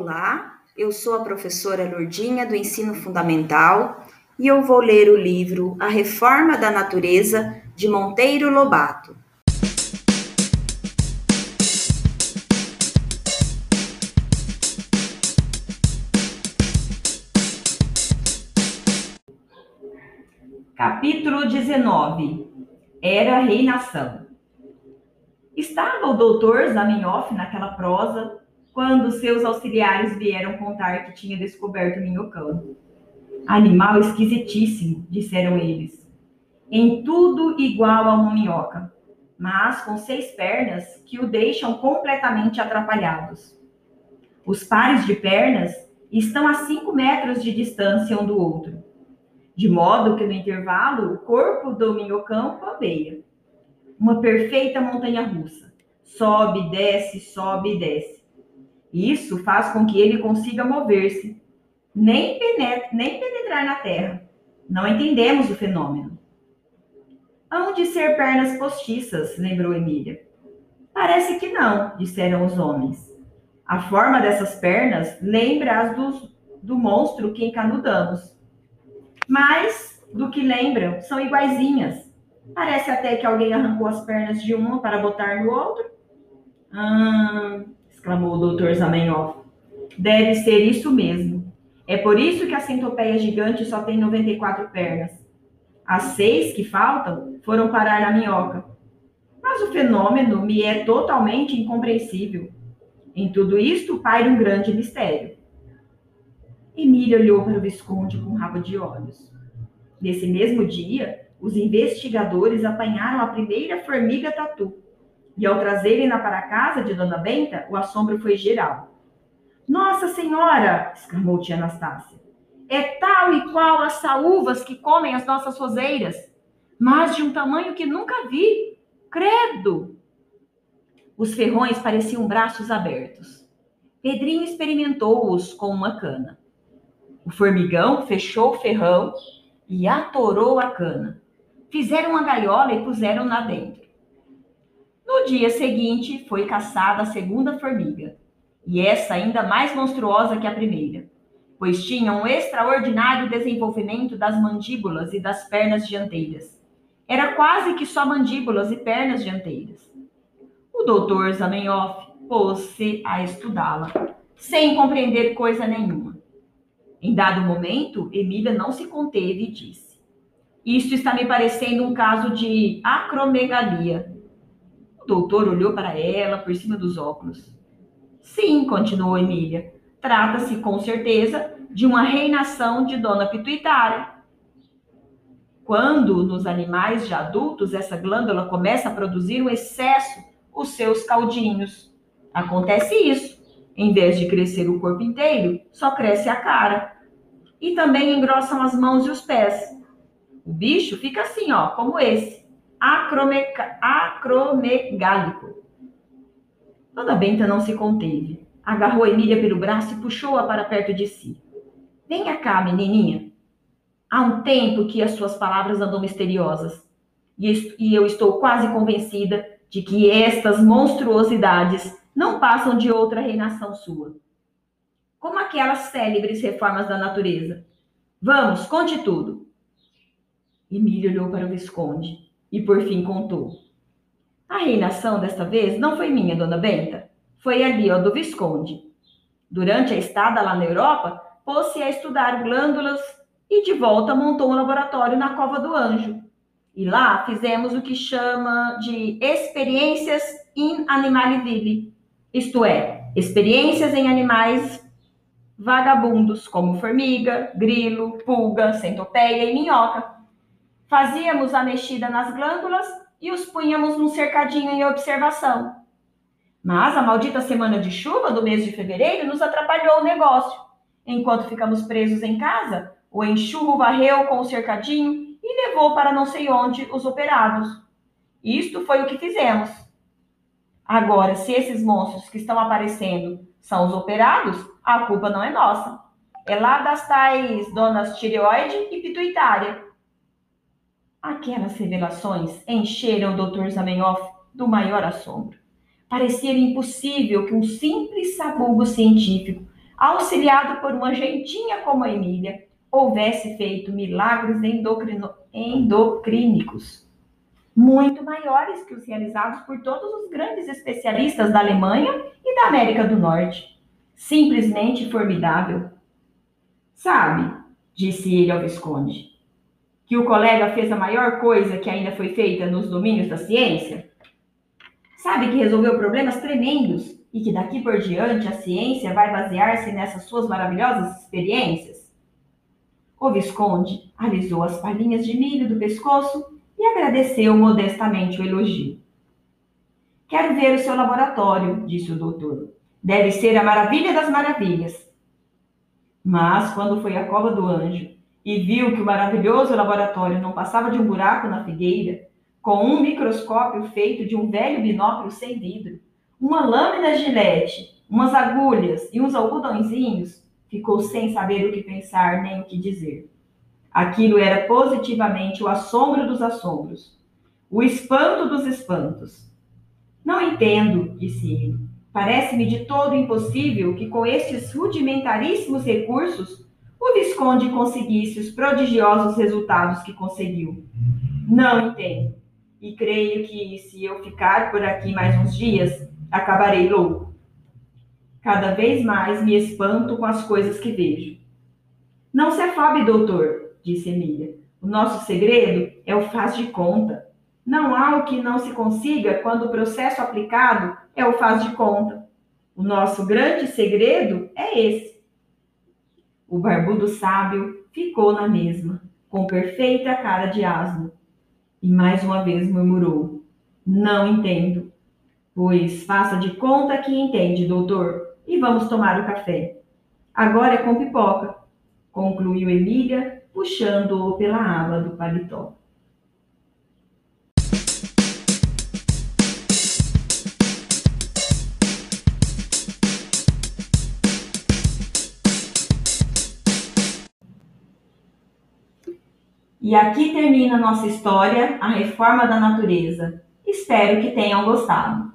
Olá, eu sou a professora Lourdinha do Ensino Fundamental e eu vou ler o livro A Reforma da Natureza de Monteiro Lobato. Capítulo 19 Era Reinação Estava o doutor Zamenhof naquela prosa quando seus auxiliares vieram contar que tinha descoberto o minhocão. Animal esquisitíssimo, disseram eles. Em tudo igual a uma minhoca, mas com seis pernas que o deixam completamente atrapalhados. Os pares de pernas estão a cinco metros de distância um do outro, de modo que no intervalo o corpo do minhocão bambeia. Uma perfeita montanha russa. Sobe, desce, sobe e desce isso faz com que ele consiga mover-se, nem, nem penetrar na terra. Não entendemos o fenômeno. Hão de ser pernas postiças, lembrou Emília. Parece que não, disseram os homens. A forma dessas pernas lembra as do, do monstro que encanudamos. Mas, do que lembram, são iguaizinhas. Parece até que alguém arrancou as pernas de uma para botar no outro. Hum, exclamou o doutor Zamenhof. Deve ser isso mesmo. É por isso que a centopeia gigante só tem 94 pernas. As seis que faltam foram parar na minhoca. Mas o fenômeno me é totalmente incompreensível. Em tudo isto paira um grande mistério. Emília olhou para o Visconde com um rabo de olhos. Nesse mesmo dia, os investigadores apanharam a primeira formiga tatu e ao trazerem-na para a casa de Dona Benta, o assombro foi geral. Nossa Senhora! exclamou tia Anastácia. É tal e qual as saúvas que comem as nossas roseiras, mas de um tamanho que nunca vi. Credo! Os ferrões pareciam braços abertos. Pedrinho experimentou-os com uma cana. O formigão fechou o ferrão e atorou a cana. Fizeram uma gaiola e puseram-na dentro. No dia seguinte, foi caçada a segunda formiga, e essa ainda mais monstruosa que a primeira, pois tinha um extraordinário desenvolvimento das mandíbulas e das pernas dianteiras. Era quase que só mandíbulas e pernas dianteiras. O doutor Zamenhof pôs-se a estudá-la, sem compreender coisa nenhuma. Em dado momento, Emília não se conteve e disse: Isto está me parecendo um caso de acromegalia doutor olhou para ela por cima dos óculos. Sim, continuou Emília. Trata-se com certeza de uma reinação de dona pituitária. Quando nos animais já adultos essa glândula começa a produzir um excesso os seus caldinhos. Acontece isso. Em vez de crescer o corpo inteiro, só cresce a cara. E também engrossam as mãos e os pés. O bicho fica assim, ó, como esse acromegálico. Dona Benta não se conteve. Agarrou Emília pelo braço e puxou-a para perto de si. Venha cá, menininha. Há um tempo que as suas palavras andam misteriosas. E eu estou quase convencida de que estas monstruosidades não passam de outra reinação sua. Como aquelas célebres reformas da natureza. Vamos, conte tudo. Emília olhou para o Visconde e por fim contou. A reinação desta vez não foi minha, dona Benta. Foi ali, ó, do Visconde. Durante a estada lá na Europa, pôs-se a estudar glândulas e de volta montou um laboratório na Cova do Anjo. E lá fizemos o que chama de experiências in animali vivi, isto é, experiências em animais vagabundos, como formiga, grilo, pulga, centopeia e minhoca Fazíamos a mexida nas glândulas e os punhamos num cercadinho em observação. Mas a maldita semana de chuva do mês de fevereiro nos atrapalhou o negócio. Enquanto ficamos presos em casa, o enxurro varreu com o cercadinho e levou para não sei onde os operados. Isto foi o que fizemos. Agora, se esses monstros que estão aparecendo são os operados, a culpa não é nossa. É lá das tais donas tireoide e pituitária Aquelas revelações encheram o Dr. Zamenhof do maior assombro. Parecia impossível que um simples sabugo científico auxiliado por uma gentinha como a Emília, houvesse feito milagres endocrino, endocrínicos muito maiores que os realizados por todos os grandes especialistas da Alemanha e da América do Norte. Simplesmente formidável. Sabe, disse ele ao Visconde, que o colega fez a maior coisa que ainda foi feita nos domínios da ciência? Sabe que resolveu problemas tremendos e que daqui por diante a ciência vai basear-se nessas suas maravilhosas experiências? O Visconde alisou as palhinhas de milho do pescoço e agradeceu modestamente o elogio. Quero ver o seu laboratório, disse o doutor. Deve ser a maravilha das maravilhas. Mas, quando foi à cova do anjo e viu que o maravilhoso laboratório não passava de um buraco na figueira, com um microscópio feito de um velho binóculo sem vidro, uma lâmina gilete, umas agulhas e uns algodõezinhos, ficou sem saber o que pensar nem o que dizer. Aquilo era positivamente o assombro dos assombros, o espanto dos espantos. Não entendo, disse ele. Parece-me de todo impossível que com estes rudimentaríssimos recursos o Visconde conseguisse os prodigiosos resultados que conseguiu. Não entendo. E creio que se eu ficar por aqui mais uns dias, acabarei louco. Cada vez mais me espanto com as coisas que vejo. Não se afobe, doutor, disse Emília. O nosso segredo é o faz de conta. Não há o que não se consiga quando o processo aplicado é o faz de conta. O nosso grande segredo é esse. O barbudo sábio ficou na mesma, com perfeita cara de asno, e mais uma vez murmurou: Não entendo. Pois faça de conta que entende, doutor, e vamos tomar o café. Agora é com pipoca, concluiu Emília, puxando-o pela aba do paletó. E aqui termina nossa história, a reforma da natureza. Espero que tenham gostado.